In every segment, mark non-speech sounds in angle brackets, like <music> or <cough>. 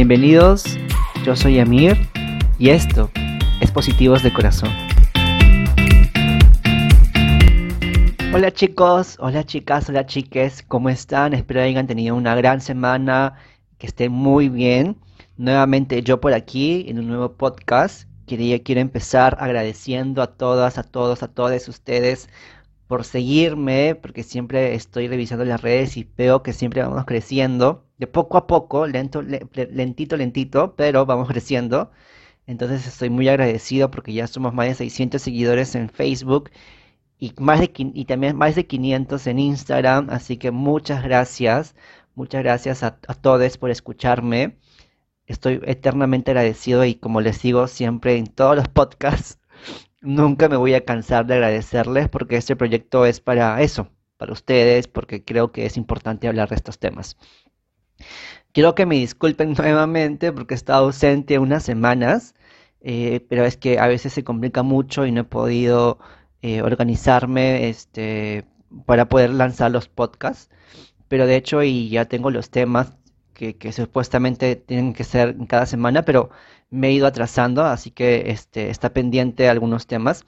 Bienvenidos, yo soy Amir y esto es Positivos de Corazón. Hola chicos, hola chicas, hola chiques, ¿cómo están? Espero hayan tenido una gran semana, que estén muy bien. Nuevamente yo por aquí en un nuevo podcast. Quería, quiero empezar agradeciendo a todas, a todos, a todos ustedes por seguirme, porque siempre estoy revisando las redes y veo que siempre vamos creciendo, de poco a poco, lento, lentito, lentito, pero vamos creciendo. Entonces estoy muy agradecido porque ya somos más de 600 seguidores en Facebook y, más de, y también más de 500 en Instagram, así que muchas gracias, muchas gracias a, a todos por escucharme. Estoy eternamente agradecido y como les digo siempre en todos los podcasts, Nunca me voy a cansar de agradecerles porque este proyecto es para eso, para ustedes, porque creo que es importante hablar de estos temas. Quiero que me disculpen <laughs> nuevamente porque he estado ausente unas semanas, eh, pero es que a veces se complica mucho y no he podido eh, organizarme este, para poder lanzar los podcasts. Pero de hecho, y ya tengo los temas que, que supuestamente tienen que ser cada semana, pero me he ido atrasando, así que este, está pendiente algunos temas.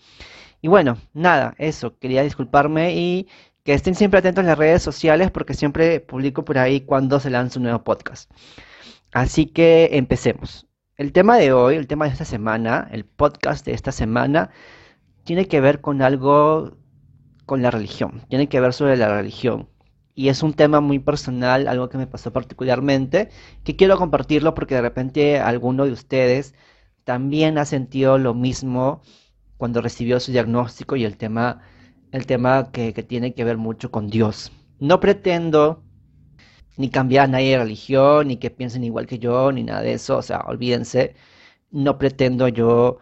Y bueno, nada, eso, quería disculparme y que estén siempre atentos en las redes sociales porque siempre publico por ahí cuando se lanza un nuevo podcast. Así que empecemos. El tema de hoy, el tema de esta semana, el podcast de esta semana, tiene que ver con algo, con la religión, tiene que ver sobre la religión y es un tema muy personal, algo que me pasó particularmente, que quiero compartirlo porque de repente alguno de ustedes también ha sentido lo mismo cuando recibió su diagnóstico y el tema, el tema que, tiene que ver mucho con Dios. No pretendo ni cambiar a nadie de religión, ni que piensen igual que yo, ni nada de eso, o sea, olvídense, no pretendo yo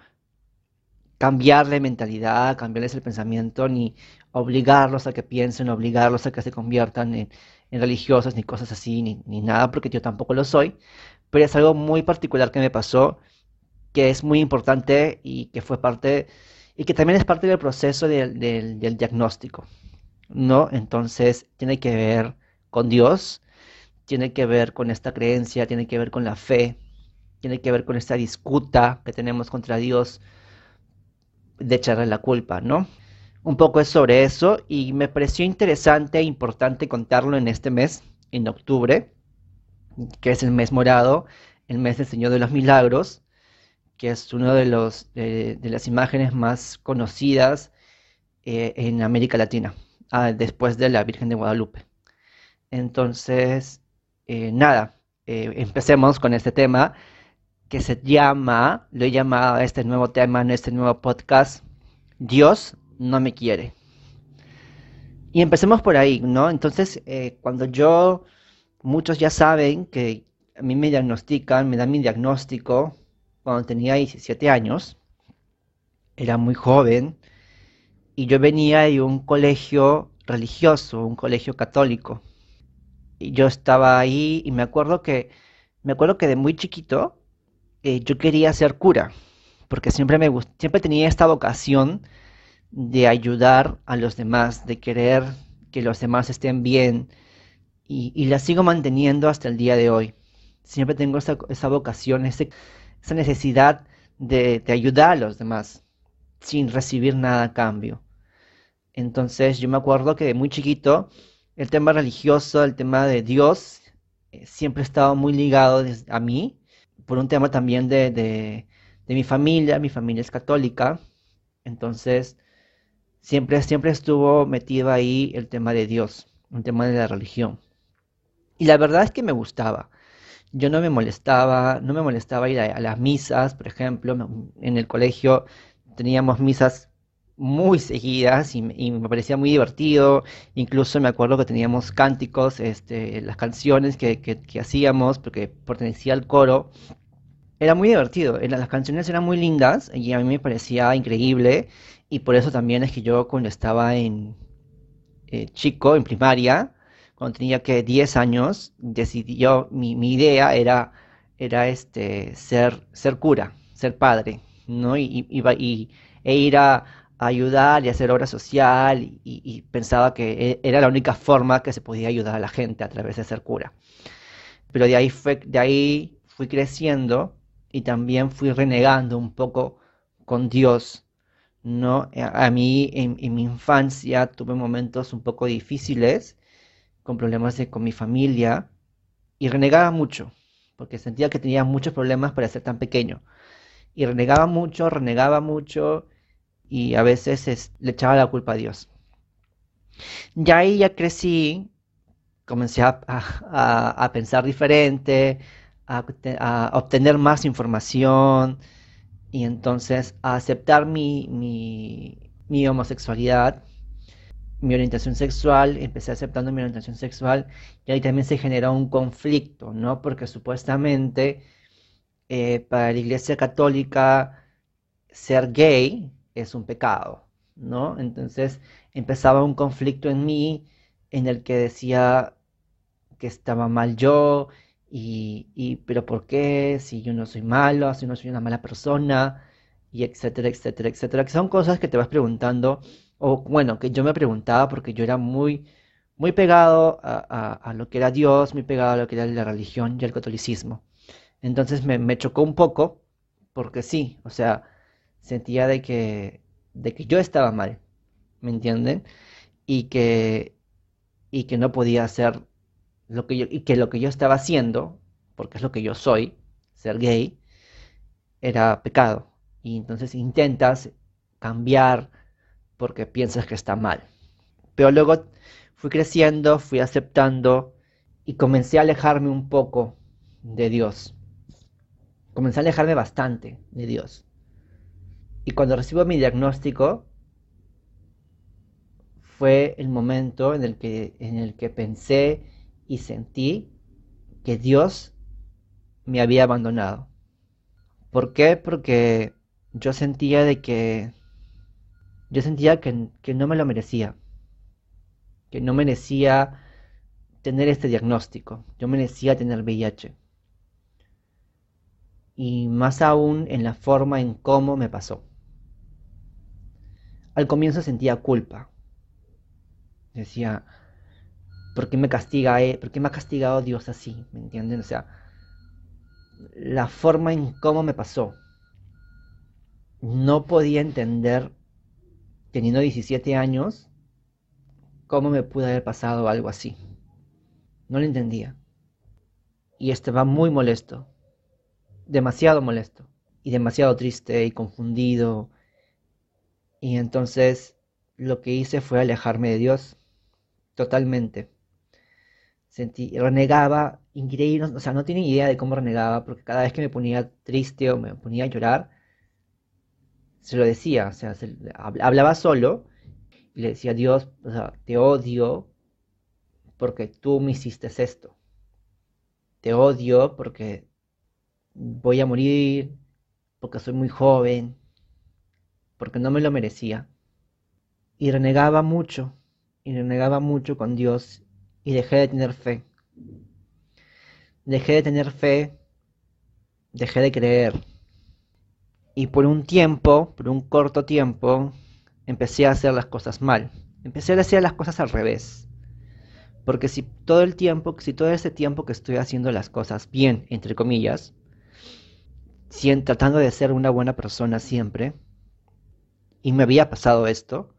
cambiarle mentalidad, cambiarles el pensamiento, ni obligarlos a que piensen, obligarlos a que se conviertan en, religiosos, ni cosas así, ni, nada, porque yo tampoco lo soy. Pero es algo muy particular que me pasó, que es muy importante y que fue parte, y que también es parte del proceso del, del diagnóstico, ¿no? Entonces, tiene que ver con Dios, tiene que ver con esta creencia, tiene que ver con la fe, tiene que ver con esta disputa que tenemos contra Dios de echarle la culpa, ¿no? Un poco es sobre eso y me pareció interesante e importante contarlo en este mes, en octubre, que es el mes morado, el mes del Señor de los Milagros, que es una de, los, de, las imágenes más conocidas eh, en América Latina, ah, después de la Virgen de Guadalupe. Entonces, eh, nada, eh, empecemos con este tema que se llama, lo he llamado a este nuevo tema en este nuevo podcast, Dios no me quiere. Y empecemos por ahí, ¿no? Entonces, eh, cuando yo, muchos ya saben que a mí me diagnostican, me dan mi diagnóstico cuando tenía 17 años, era muy joven, y yo venía de un colegio religioso, un colegio católico. Y yo estaba ahí y me acuerdo que, me acuerdo que de muy chiquito, eh, yo quería ser cura, porque siempre me siempre tenía esta vocación de ayudar a los demás, de querer que los demás estén bien, y, la sigo manteniendo hasta el día de hoy. Siempre tengo esa, vocación, esa necesidad de, de ayudar a los demás, sin recibir nada a cambio. Entonces yo me acuerdo que de muy chiquito el tema religioso, el tema de Dios, eh, siempre ha estado muy ligado a mí por un tema también de, de, mi familia, mi familia es católica, entonces siempre, siempre estuvo metido ahí el tema de Dios, el tema de la religión. Y la verdad es que me gustaba. Yo no me molestaba, no me molestaba ir a, las misas, por ejemplo, en el colegio teníamos misas muy seguidas y, me parecía muy divertido. Incluso me acuerdo que teníamos cánticos, este, las canciones que, que hacíamos, porque pertenecía al coro, era muy divertido. Las canciones eran muy lindas y a mí me parecía increíble. Y por eso también es que yo cuando estaba en eh, chico, en primaria, cuando tenía que 10 años, decidió, mi, mi idea era, era este, ser, ser cura, ser padre, ¿no? Y, y, e ir a, ayudar y hacer obra social y, y, pensaba que e, era la única forma que se podía ayudar a la gente a través de ser cura. Pero de ahí fue, de ahí fui creciendo y también fui renegando un poco con Dios, ¿no? A mí en, mi infancia tuve momentos un poco difíciles, con problemas con mi familia, y renegaba mucho, porque sentía que tenía muchos problemas para ser tan pequeño. Y renegaba mucho, renegaba mucho, y a veces le echaba la culpa a Dios. Ya ahí ya crecí, comencé a, pensar diferente, a, obtener más información y entonces a aceptar mi, mi, homosexualidad, mi orientación sexual, empecé aceptando mi orientación sexual y ahí también se generó un conflicto, ¿no? Porque supuestamente eh, para la Iglesia Católica ser gay es un pecado, ¿no? Entonces empezaba un conflicto en mí en el que decía que estaba mal yo y, pero ¿por qué? Si yo no soy malo, si no soy una mala persona y etcétera, etcétera, etcétera, que son cosas que te vas preguntando o bueno, que yo me preguntaba porque yo era muy muy pegado a, lo que era Dios, muy pegado a lo que era la religión y el catolicismo. Entonces me, me chocó un poco porque sí, o sea, sentía de que, de que yo estaba mal, ¿me entienden? Y que, y que no podía hacer lo que yo, y que lo que yo estaba haciendo, porque es lo que yo soy, ser gay, era pecado. Y entonces intentas cambiar porque piensas que está mal. Pero luego fui creciendo, fui aceptando y comencé a alejarme un poco de Dios. Comencé a alejarme bastante de Dios. Y cuando recibo mi diagnóstico, fue el momento en el que, en el que pensé y sentí que Dios me había abandonado. ¿Por qué? Porque yo sentía de que yo sentía que, que no me lo merecía, que no merecía tener este diagnóstico, yo merecía tener VIH. Y más aún en la forma en cómo me pasó. Al comienzo sentía culpa. Decía, ¿por qué me castiga, eh? ¿por qué me ha castigado Dios así? ¿Me entienden? O sea, la forma en cómo me pasó. No podía entender, teniendo 17 años, cómo me pudo haber pasado algo así. No lo entendía. Y estaba muy molesto. Demasiado molesto. Y demasiado triste y confundido y entonces lo que hice fue alejarme de Dios totalmente. Sentí, renegaba increíble, o sea, no tenía idea de cómo renegaba, porque cada vez que me ponía triste o me ponía a llorar, se lo decía, o sea, hablaba solo y le decía, Dios, o sea, te odio porque tú me hiciste esto. Te odio porque voy a morir, porque soy muy joven, porque no me lo merecía. Y renegaba mucho, y renegaba mucho con Dios, y dejé de tener fe. Dejé de tener fe, dejé de creer. Y por un tiempo, por un corto tiempo, empecé a hacer las cosas mal. Empecé a hacer las cosas al revés. Porque si todo el tiempo, si todo ese tiempo que estoy haciendo las cosas bien, entre comillas, tratando de ser una buena persona siempre, y me había pasado esto,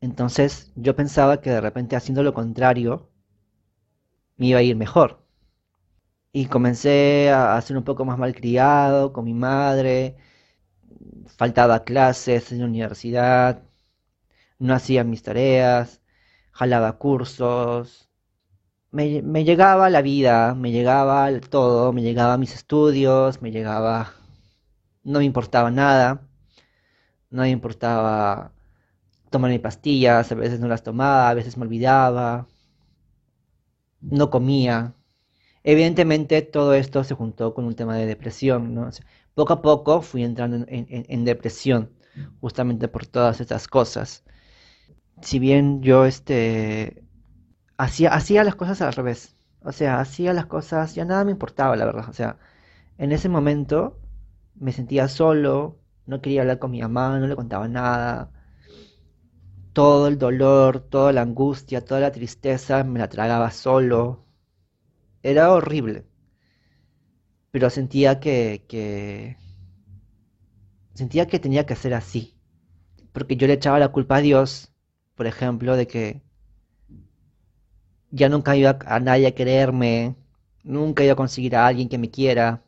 entonces yo pensaba que de repente haciendo lo contrario me iba a ir mejor. Y comencé a ser un poco más malcriado con mi madre, faltaba clases en la universidad, no hacía mis tareas, jalaba cursos, me, me, llegaba la vida, me llegaba todo, me llegaba mis estudios, me llegaba, no me importaba nada. No me importaba tomar mis pastillas, a veces no las tomaba, a veces me olvidaba, no comía. Evidentemente todo esto se juntó con un tema de depresión, poco a poco fui entrando en, depresión, justamente por todas estas cosas. Si bien yo este hacía, hacía las cosas al revés, o sea, hacía las cosas, ya nada me importaba, la verdad, o sea, en ese momento me sentía solo, no quería hablar con mi mamá, no le contaba nada. Todo el dolor, toda la angustia, toda la tristeza me la tragaba solo. Era horrible. pero sentía que, que sentía que tenía que ser así, porque yo le echaba la culpa a Dios, por ejemplo, de que ya nunca iba a nadie a quererme, nunca iba a conseguir a alguien que me quiera,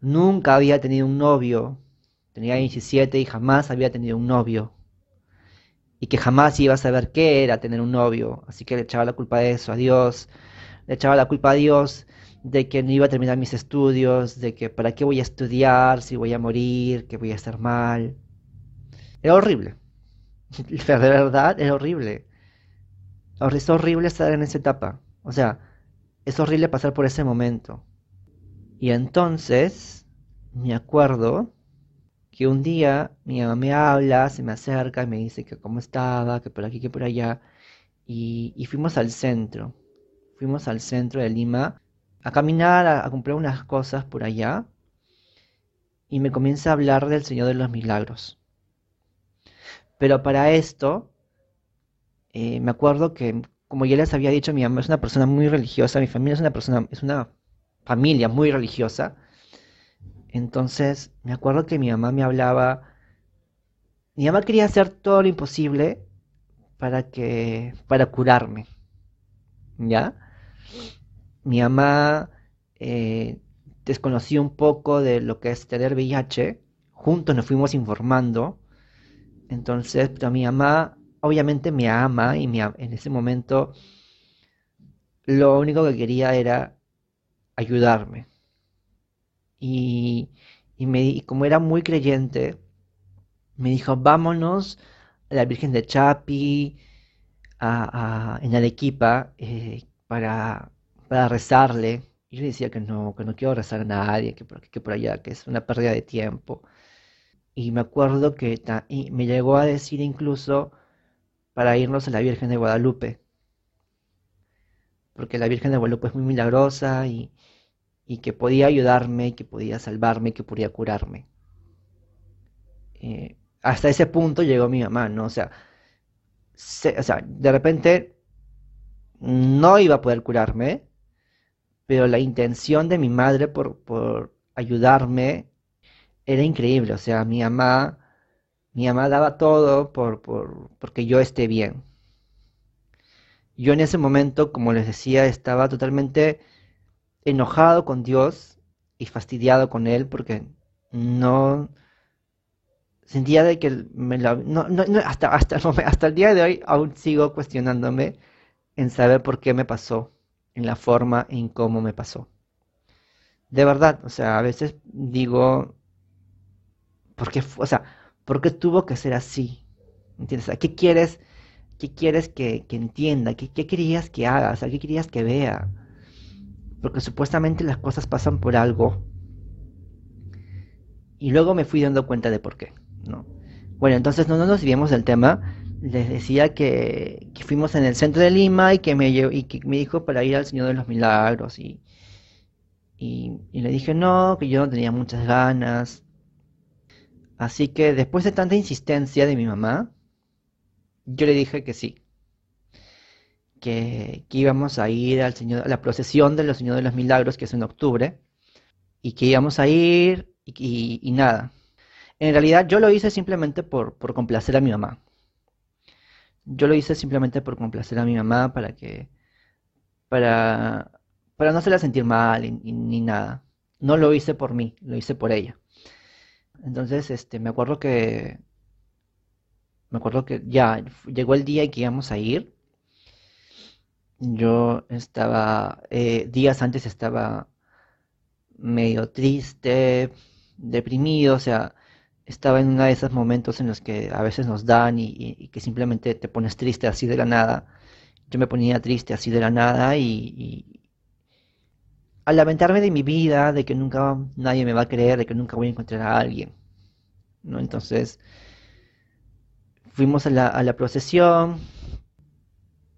nunca había tenido un novio, tenía 17 y jamás había tenido un novio, y que jamás iba a saber qué era tener un novio, así que le echaba la culpa de eso a Dios, le echaba la culpa a Dios de que no iba a terminar mis estudios, de que para qué voy a estudiar, si voy a morir, que voy a estar mal. Era horrible. <laughs> De verdad, era horrible. Es horrible estar en esa etapa. O sea, es horrible pasar por ese momento. Y entonces, me acuerdo que un día mi mamá me habla, se me acerca y me dice que cómo estaba, que por aquí, que por allá. Y, y fuimos al centro. Fuimos al centro de Lima a caminar, a, comprar unas cosas por allá, y me comienza a hablar del Señor de los Milagros. Pero para esto, eh, me acuerdo que, como ya les había dicho, mi mamá es una persona muy religiosa, mi familia es una persona, es una familia muy religiosa. Entonces, me acuerdo que mi mamá me hablaba, mi mamá quería hacer todo lo imposible para que, para curarme, ¿ya? mi mamá eh, desconocía un poco de lo que es tener VIH, juntos nos fuimos informando, entonces pero mi mamá obviamente me ama y en ese momento lo único que quería era ayudarme. Y, me, como era muy creyente, me dijo, vámonos a la Virgen de Chapi, en Arequipa, eh, para para rezarle. Y yo decía que no, que no quiero rezar a nadie, que aquí, que por allá, que es una pérdida de tiempo. Y me acuerdo que y me llegó a decir incluso para irnos a la Virgen de Guadalupe. Porque la Virgen de Guadalupe es muy milagrosa y, y que podía ayudarme, que podía salvarme, que podía curarme. Eh, hasta ese punto llegó mi mamá, ¿no? O sea, o sea, de repente no iba a poder curarme, pero la intención de mi madre por, ayudarme era increíble. O sea, mi mamá, mi mamá daba todo por, por, porque yo esté bien. Yo en ese momento, como les decía, estaba totalmente enojado con Dios y fastidiado con Él porque no sentía de que me hasta, hasta, hasta el día de hoy aún sigo cuestionándome en saber por qué me pasó en la forma en cómo me pasó. De verdad, o sea, a veces digo, ¿por qué, o sea, ¿por qué tuvo que ser así? ¿Entiendes? ¿Qué quieres, qué quieres que, entienda? ¿Qué, querías que haga? ¿qué querías que vea? Porque supuestamente las cosas pasan por algo. Y luego me fui dando cuenta de por qué, ¿no? Bueno, entonces no, no nos desviemos del tema les decía que, fuimos en el centro de Lima y que me, y que me dijo para ir al Señor de los Milagros y, le dije no, que yo no tenía muchas ganas. Así que después de tanta insistencia de mi mamá, yo le dije que sí, que, íbamos a ir al Señor, a la procesión de los Señor de los Milagros, que es en octubre, y que íbamos a ir y, nada. En realidad yo lo hice simplemente por, por complacer a mi mamá. Yo lo hice simplemente por complacer a mi mamá para que, para, para no hacerla sentir mal ni, nada. No lo hice por mí, lo hice por ella. Entonces, este, me acuerdo que, me acuerdo que ya llegó el día y que íbamos a ir. Yo estaba, eh, días antes estaba medio triste, deprimido, o sea, estaba en uno de esos momentos en los que a veces nos dan y, que simplemente te pones triste así de la nada. Yo me ponía triste así de la nada y, al lamentarme de mi vida, de que nunca nadie me va a creer, de que nunca voy a encontrar a alguien. ¿no? Entonces fuimos a la, procesión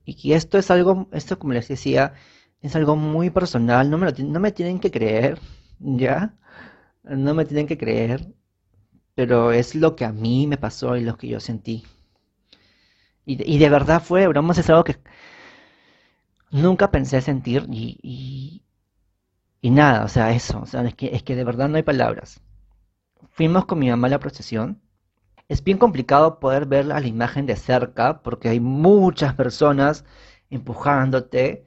y esto es algo, esto como les decía, es algo muy personal, no me, no me tienen que creer, <laughs> ¿ya? No me tienen que creer pero es lo que a mí me pasó y lo que yo sentí. Y de, y de verdad fue, broma, es algo que nunca pensé sentir y, y nada, o sea, eso, o sea, es que, es que de verdad no hay palabras. Fuimos con mi mamá a la procesión. Es bien complicado poder ver la imagen de cerca porque hay muchas personas empujándote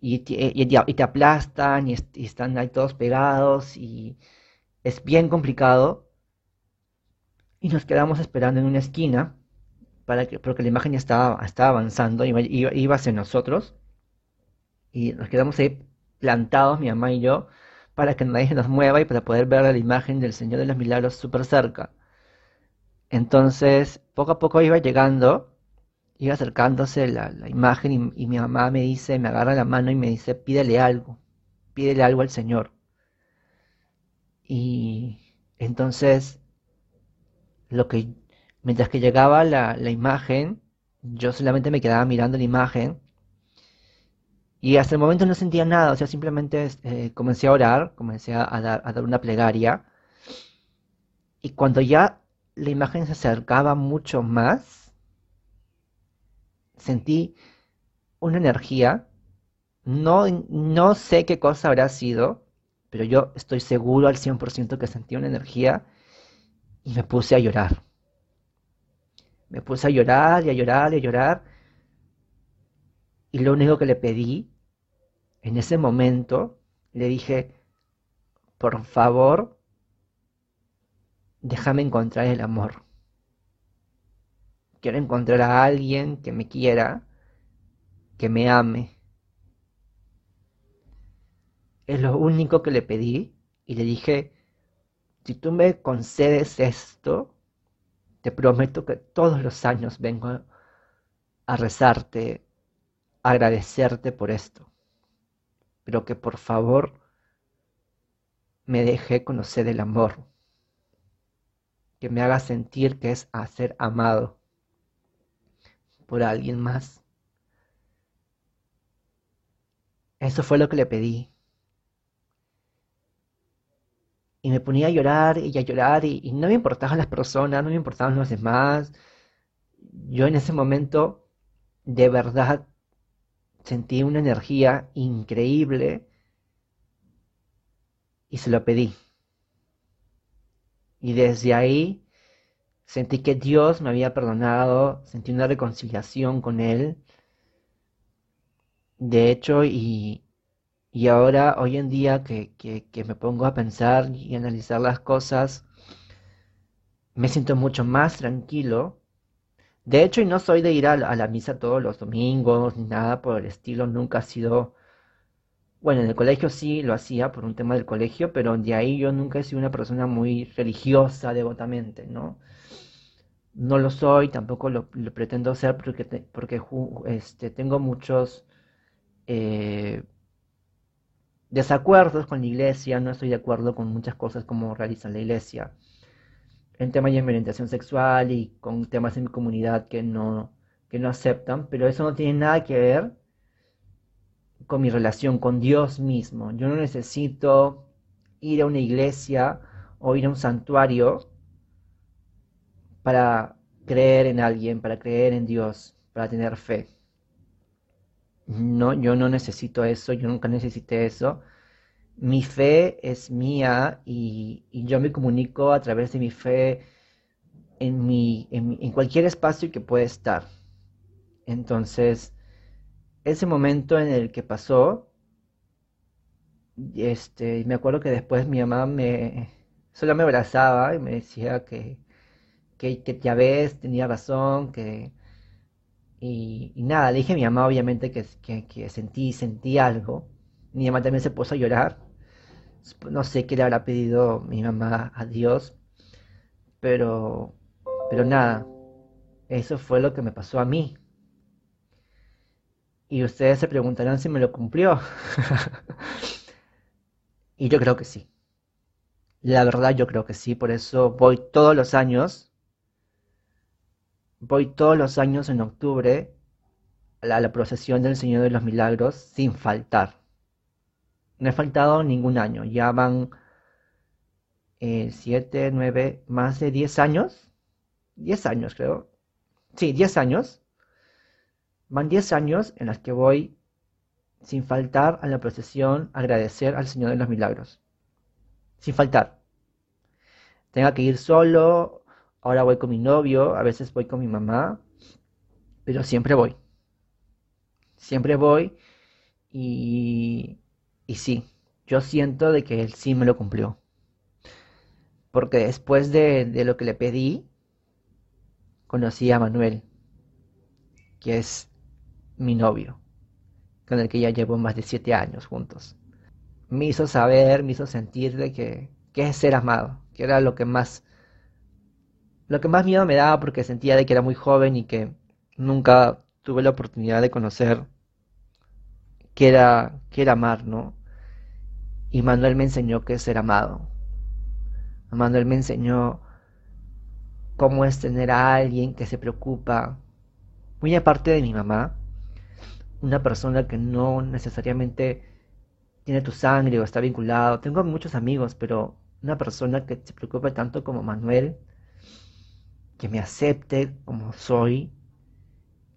y te, te aplastan y, están ahí todos pegados y es bien complicado. Y nos quedamos esperando en una esquina para que, porque la imagen ya estaba, avanzando, iba, iba hacia nosotros. Y nos quedamos ahí plantados, mi mamá y yo, para que nadie nos mueva y para poder ver la imagen del Señor de los Milagros súper cerca. Entonces, poco a poco iba llegando, iba acercándose la, imagen y, mi mamá me dice, me agarra la mano y me dice, pídele algo, pídele algo al Señor. Y entonces, lo que, mientras que llegaba la, imagen, yo solamente me quedaba mirando la imagen y hasta el momento no sentía nada, o sea, simplemente eh, comencé a orar, comencé a, dar, a dar una plegaria. Y cuando ya la imagen se acercaba mucho más, sentí una energía. No, no sé qué cosa habrá sido, pero yo estoy seguro al 100% que sentí una energía y me puse a llorar. Me puse a llorar y a llorar y a llorar. Y lo único que le pedí en ese momento, le dije, por favor, déjame encontrar el amor. Quiero encontrar a alguien que me quiera, que me ame. Es lo único que le pedí y le dije, si tú me concedes esto, te prometo que todos los años vengo a rezarte, agradecerte por esto. Pero que por favor me deje conocer el amor, que me haga sentir que es a ser amado por alguien más. Eso fue lo que le pedí. Y me ponía a llorar y a llorar y, no me importaban las personas, no me importaban los demás. Yo en ese momento de verdad sentí una energía increíble y se lo pedí. Y desde ahí sentí que Dios me había perdonado, sentí una reconciliación con Él. De hecho, y, y ahora, hoy en día que, que, me pongo a pensar y analizar las cosas, me siento mucho más tranquilo. De hecho, y no soy de ir a la, misa todos los domingos, ni nada por el estilo, nunca ha sido... Bueno, en el colegio sí lo hacía por un tema del colegio, pero de ahí yo nunca he sido una persona muy religiosa devotamente, ¿no? No lo soy, tampoco lo, pretendo ser porque, porque este, tengo muchos... Eh, desacuerdos con la iglesia, no estoy de acuerdo con muchas cosas como realiza la iglesia. En temas de orientación sexual y con temas en mi comunidad que no, que no aceptan, pero eso no tiene nada que ver con mi relación con Dios mismo. Yo no necesito ir a una iglesia o ir a un santuario para creer en alguien, para creer en Dios, para tener fe. No, yo no necesito eso, yo nunca necesité eso. Mi fe es mía y, yo me comunico a través de mi fe en, mi, en, cualquier espacio que pueda estar. Entonces, ese momento en el que pasó, este, me acuerdo que después mi mamá me solo me abrazaba y me decía que, que, que ya ves, tenía razón, que, y, nada, le dije a mi mamá obviamente que, que, sentí, sentí algo. Mi mamá también se puso a llorar. No sé qué le habrá pedido mi mamá a Dios, pero, pero nada, eso fue lo que me pasó a mí. Y ustedes se preguntarán si me lo cumplió. <laughs> y yo creo que sí. La verdad yo creo que sí, por eso voy todos los años Voy todos los años en octubre a la, procesión del Señor de los Milagros sin faltar. No he faltado ningún año. Ya van eh, siete, nueve, más de diez años. Diez años creo. Sí, diez años. Van diez años en los que voy sin faltar a la procesión, agradecer al Señor de los Milagros. Sin faltar. Tenga que ir solo, ahora voy con mi novio, a veces voy con mi mamá, pero siempre voy. Siempre voy y, y sí, yo siento de que él sí me lo cumplió. Porque después de, de lo que le pedí, conocí a Manuel, que es mi novio, con el que ya llevo más de siete años juntos. Me hizo saber, me hizo sentir de que, que es ser amado, que era lo que más lo que más miedo me daba porque sentía de que era muy joven y que nunca tuve la oportunidad de conocer que era, que era amar, ¿no? Y Manuel me enseñó que es ser amado. Manuel me enseñó cómo es tener a alguien que se preocupa, muy aparte de mi mamá, una persona que no necesariamente tiene tu sangre o está vinculado. Tengo muchos amigos, pero una persona que se preocupa tanto como Manuel, que me acepte como soy,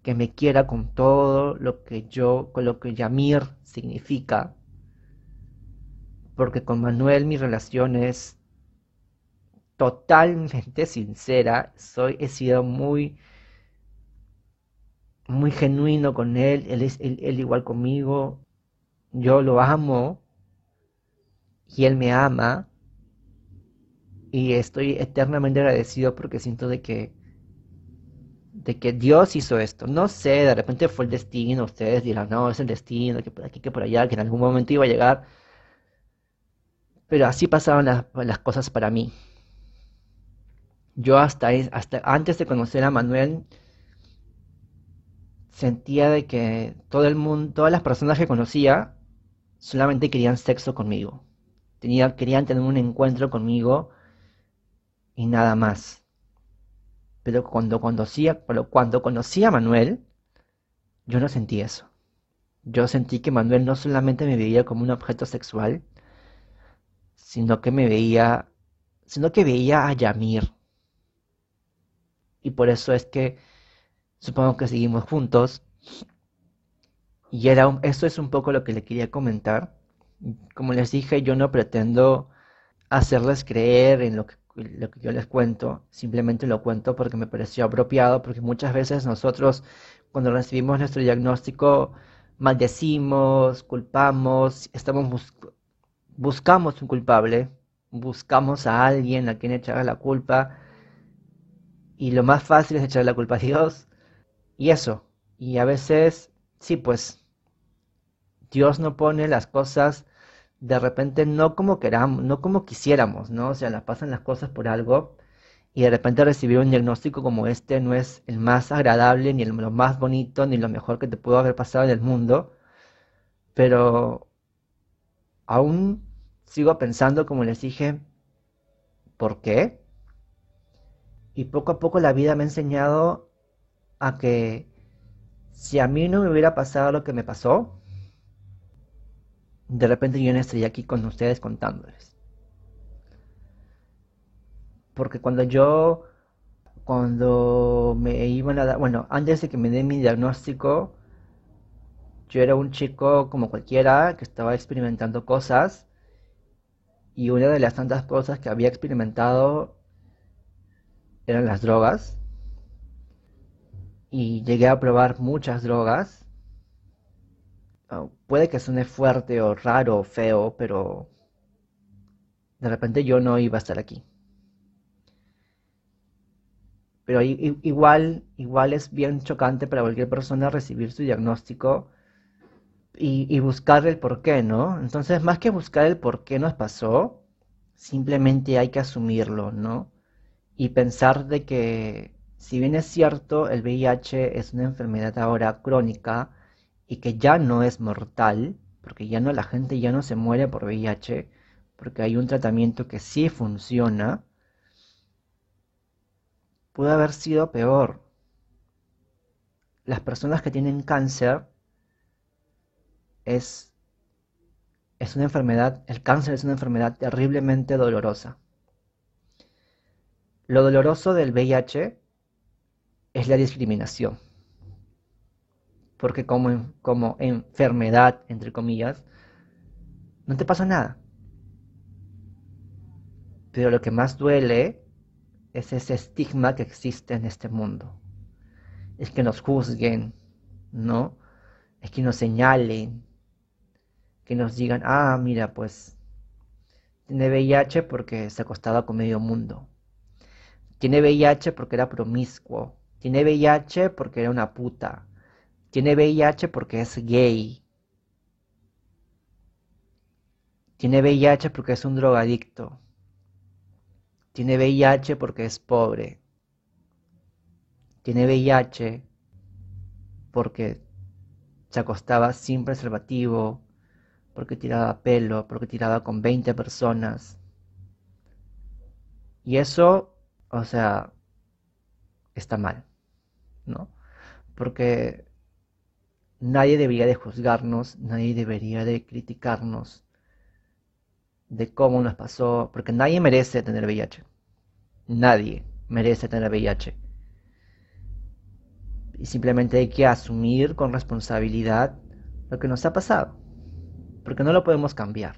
que me quiera con todo lo que yo, con lo que Yamir significa, porque con Manuel mi relación es totalmente <laughs> sincera, soy, he sido muy, muy genuino con él, él es él, igual conmigo, yo lo amo y él me ama y estoy eternamente agradecido porque siento de que de que Dios hizo esto. No sé, de repente fue el destino, ustedes dirán, no, es el destino, que por aquí, que por allá, que en algún momento iba a llegar. Pero así pasaban las, cosas para mí. Yo hasta, hasta antes de conocer a Manuel sentía de que todo el mundo, todas las personas que conocía solamente querían sexo conmigo. Tenía, querían tener un encuentro conmigo y nada más. Pero cuando conocía, cuando conocí a Manuel, yo no sentí eso. Yo sentí que Manuel no solamente me veía como un objeto sexual, sino que me veía, sino que veía a Yamir. Y por eso es que supongo que seguimos juntos. Y era eso es un poco lo que le quería comentar. Como les dije, yo no pretendo hacerles creer en lo que lo que yo les cuento, simplemente lo cuento porque me pareció apropiado, porque muchas veces nosotros cuando recibimos nuestro diagnóstico maldecimos, culpamos, estamos buscamos un culpable, buscamos a alguien a quien echar la culpa y lo más fácil es echar la culpa a Dios y eso. Y a veces, sí, pues Dios no pone las cosas de repente no como queramos, no como quisiéramos, ¿no? O sea, las pasan las cosas por algo y de repente recibir un diagnóstico como este no es el más agradable, ni el, lo más bonito, ni lo mejor que te pudo haber pasado en el mundo, pero aún sigo pensando, como les dije, ¿por qué? Y poco a poco la vida me ha enseñado a que si a mí no me hubiera pasado lo que me pasó, de repente yo no estaría aquí con ustedes contándoles. Porque cuando yo, cuando me iban a dar, bueno, antes de que me den mi diagnóstico, yo era un chico como cualquiera que estaba experimentando cosas y una de las tantas cosas que había experimentado eran las drogas. Y llegué a probar muchas drogas Ah, puede que suene fuerte o raro o feo, pero de repente yo no iba a estar aquí. Pero igual, igual es bien chocante para cualquier persona recibir su diagnóstico y, y buscar el por qué, ¿no? Entonces, más que buscar el por qué nos pasó, simplemente hay que asumirlo, ¿no? Y pensar de que, si bien es cierto, el VIH es una enfermedad ahora crónica, y que ya no es mortal, porque ya no la gente ya no se muere por VIH, porque hay un tratamiento que sí funciona, puede haber sido peor. Las personas que tienen cáncer es, es una enfermedad, el cáncer es una enfermedad terriblemente dolorosa. Lo doloroso del VIH es la discriminación porque como, como enfermedad, entre comillas, no te pasa nada. Pero lo que más duele es ese estigma que existe en este mundo. Es que nos juzguen, ¿no? Es que nos señalen, que nos digan, ah, mira, pues tiene VIH porque se acostaba con medio mundo. Tiene VIH porque era promiscuo. Tiene VIH porque era una puta. Tiene VIH porque es gay. Tiene VIH porque es un drogadicto. Tiene VIH porque es pobre. Tiene VIH porque se acostaba sin preservativo, porque tiraba pelo, porque tiraba con 20 personas. Y eso, o sea, está mal, ¿no? Porque nadie debería de juzgarnos, nadie debería de criticarnos de cómo nos pasó, porque nadie merece tener VIH. Nadie merece tener VIH. Y simplemente hay que asumir con responsabilidad lo que nos ha pasado porque no lo podemos cambiar.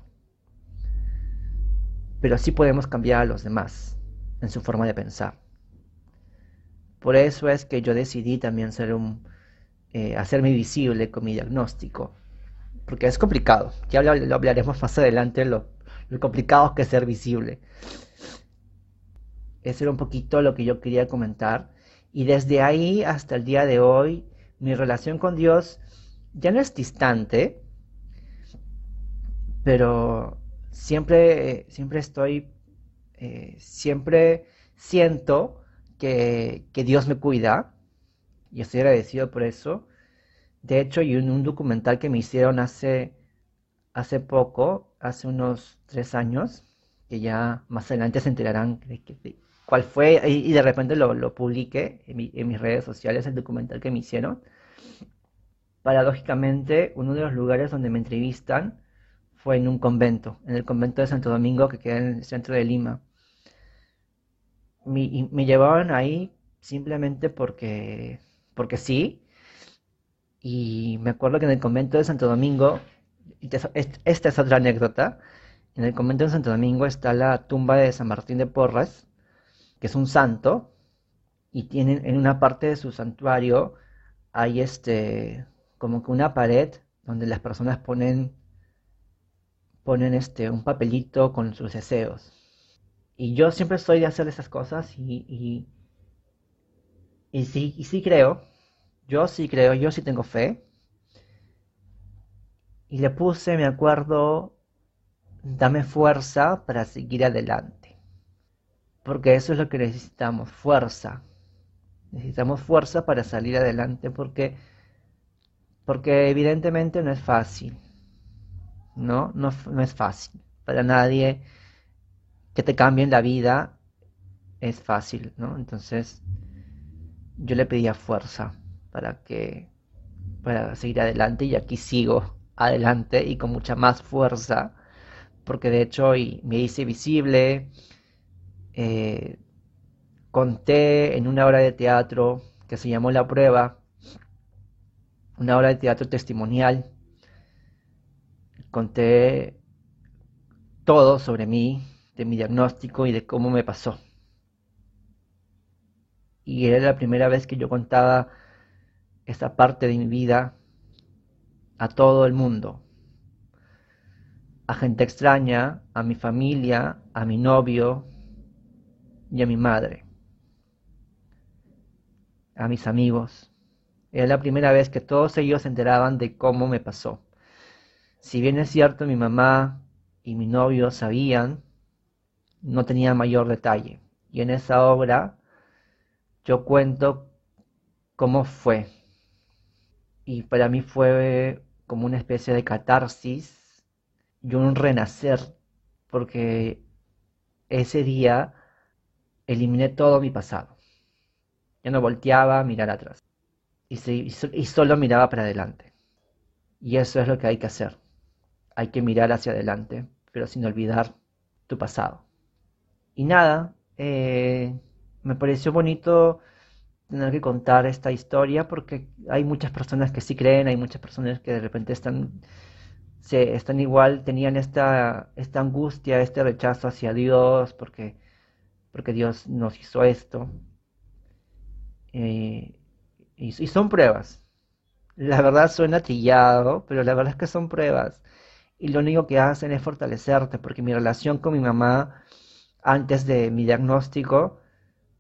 Pero sí podemos cambiar a los demás en su forma de pensar. Por eso es que yo decidí también ser eh, hacerme visible con mi diagnóstico. Porque es complicado. Ya lo, hablaremos más adelante, lo, lo complicado que es ser visible. Ese era un poquito lo que yo quería comentar. Y desde ahí hasta el día de hoy, mi relación con Dios ya no es distante, pero siempre, siempre estoy, eh, siempre siento que, Dios me cuida y estoy agradecido por eso. De hecho, y en un documental que me hicieron hace, hace poco, hace unos tres años, que ya más adelante se enterarán de, cuál fue, y, de repente lo, lo publiqué en, en, mis redes sociales, el documental que me hicieron. Paradójicamente, uno de los lugares donde me entrevistan fue en un convento, en el convento de Santo Domingo que queda en el centro de Lima. Me, me llevaban ahí simplemente porque, porque sí. Y me acuerdo que en el convento de Santo Domingo, esta es otra anécdota, en el convento de Santo Domingo está la tumba de San Martín de Porras, que es un santo, y tienen en una parte de su santuario hay este como que una pared donde las personas ponen ponen este, un papelito con sus deseos. Y yo siempre soy de hacer esas cosas y, y, sí, y sí creo, yo sí creo, yo sí tengo fe. Y le puse, me acuerdo, dame fuerza para seguir adelante. Porque eso es lo que necesitamos, fuerza. Necesitamos fuerza para salir adelante porque, porque evidentemente no es fácil. ¿no? No, es fácil. Para nadie que te cambien la vida es fácil, ¿no? Entonces yo le pedía fuerza para que para seguir adelante y aquí sigo <laughs> adelante y con mucha más fuerza porque de hecho me hice visible eh, conté en una obra de teatro que se llamó La Prueba una obra de teatro testimonial conté todo sobre mí, de mi diagnóstico y de cómo me pasó. Y era la primera vez que yo contaba esa parte de mi vida a todo el mundo. A gente extraña, a mi familia, a mi novio y a mi madre. A mis amigos. Era la primera vez que todos ellos se enteraban de cómo me pasó. Si bien es cierto, mi mamá y mi novio sabían, no tenía mayor detalle. Y en esa obra yo cuento cómo fue. Y para mí fue como una especie de catarsis y un renacer, porque ese día eliminé todo mi pasado. Ya no volteaba a mirar atrás y, y solo miraba para adelante. Y eso es lo que hay que hacer hay que mirar hacia adelante, pero sin olvidar tu pasado. Y nada, eh, me pareció bonito tener que contar esta historia porque hay muchas personas que sí creen, hay muchas personas que de repente están, se, están igual, tenían esta, esta angustia, este rechazo hacia Dios porque, porque Dios nos hizo esto. Eh, y, y, son pruebas. La verdad suena trillado, pero la verdad es que son pruebas. Y lo único que hacen es fortalecerte, porque mi relación con mi mamá antes de mi diagnóstico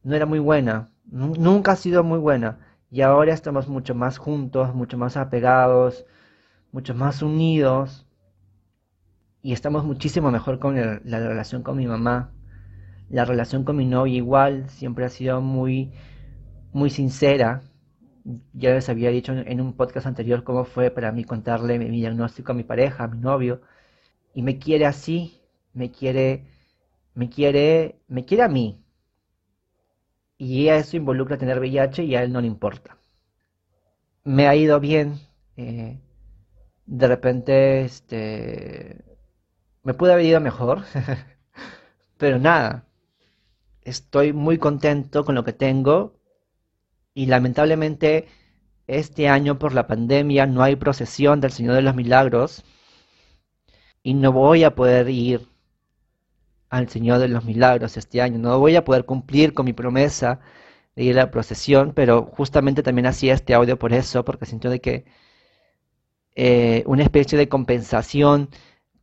no era muy buena nunca ha sido muy buena. Y ahora estamos mucho más juntos, mucho más apegados, mucho más unidos. Y estamos muchísimo mejor con la relación con mi mamá. La relación con mi novia igual, siempre ha sido muy, muy sincera. Ya les había dicho en un podcast anterior cómo fue para mí contarle mi, mi diagnóstico a mi pareja, a mi novio. Y me quiere así, me quiere, me quiere, me quiere a mí, y eso involucra tener VIH y a él no le importa. Me ha ido bien. Eh, de repente, este, me pude haber ido mejor, <laughs> pero nada. Estoy muy contento con lo que tengo y lamentablemente este año por la pandemia no hay procesión del Señor de los Milagros y no voy a poder ir al Señor de los Milagros este año. No voy a poder cumplir con mi promesa de ir a la procesión, pero justamente también hacía este audio por eso, porque siento de que eh, una especie de compensación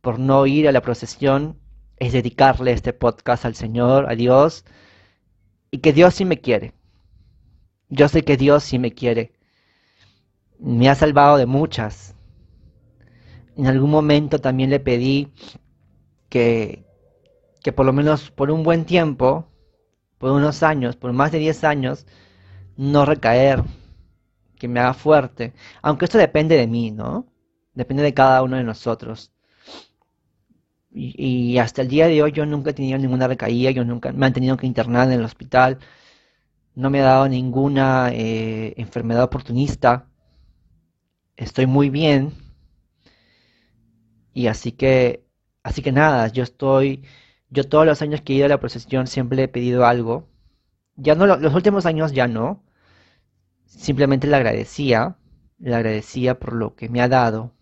por no ir a la procesión es dedicarle este podcast al Señor, a Dios, y que Dios sí me quiere. Yo sé que Dios sí me quiere. Me ha salvado de muchas. En algún momento también le pedí que, que por lo menos por un buen tiempo, por unos años, por más de 10 años, no recaer, que me haga fuerte. Aunque esto depende de mí, ¿no? Depende de cada uno de nosotros. Y, hasta el día de hoy yo nunca he tenido ninguna recaída, yo nunca me han tenido que internar en el hospital, no me ha dado ninguna eh, enfermedad oportunista, estoy muy bien. Y así que, así que nada, yo estoy yo todos los años que he ido a la procesión siempre he pedido algo. Ya no, los últimos años ya no. Simplemente le agradecía. Le agradecía por lo que me ha dado.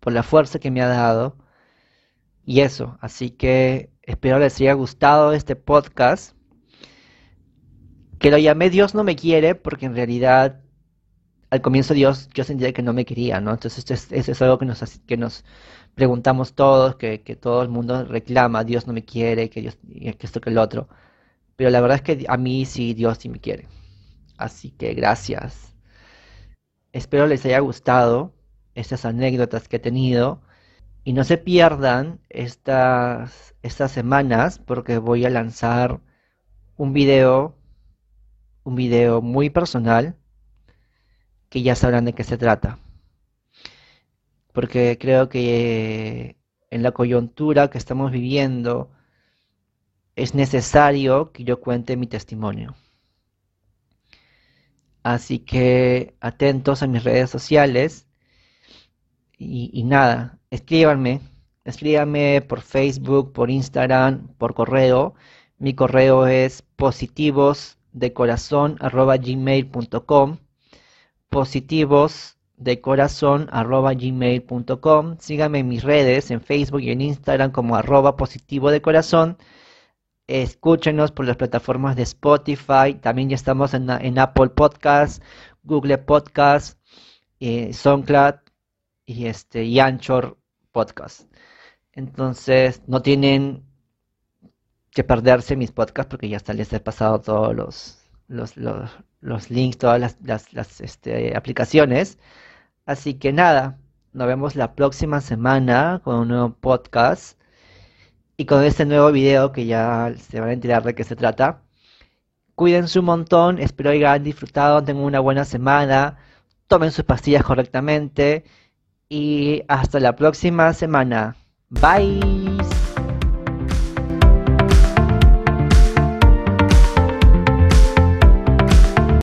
Por la fuerza que me ha dado. Y eso. Así que espero les haya gustado este podcast. Que lo llamé Dios no me quiere porque en realidad al comienzo Dios yo sentía que no me quería, ¿no? Entonces eso es, algo que nos, que nos preguntamos todos, que, todo el mundo reclama, Dios no me quiere, que Dios, que esto, que el otro. Pero la verdad es que a mí sí, Dios sí me quiere. Así que gracias. Espero les haya gustado estas anécdotas que he tenido. Y no se pierdan estas, estas semanas porque voy a lanzar un video, un video muy personal que ya sabrán de qué se trata. Porque creo que en la coyuntura que estamos viviendo es necesario que yo cuente mi testimonio. Así que atentos a mis redes sociales y, nada, escríbanme, escríbanme por Facebook, por Instagram, por correo. Mi correo es positivosdecorazon.gmail.com positivos de corazón arroba gmail.com. Síganme en mis redes, en Facebook y en Instagram como arroba positivo de corazón. Escúchenos por las plataformas de Spotify. También ya estamos en, Apple Podcast, Google Podcast, eh, SoundCloud y, este, y Anchor Podcast. Entonces, no tienen que perderse mis podcasts porque ya está, les he pasado todos los, los, links, todas las, las, este, aplicaciones. Así que nada, nos vemos la próxima semana con un nuevo podcast y con este nuevo video que ya se van a enterar de qué se trata. Cuídense un montón, espero que hayan disfrutado, tengan una buena semana, tomen sus pastillas correctamente y hasta la próxima semana. Bye.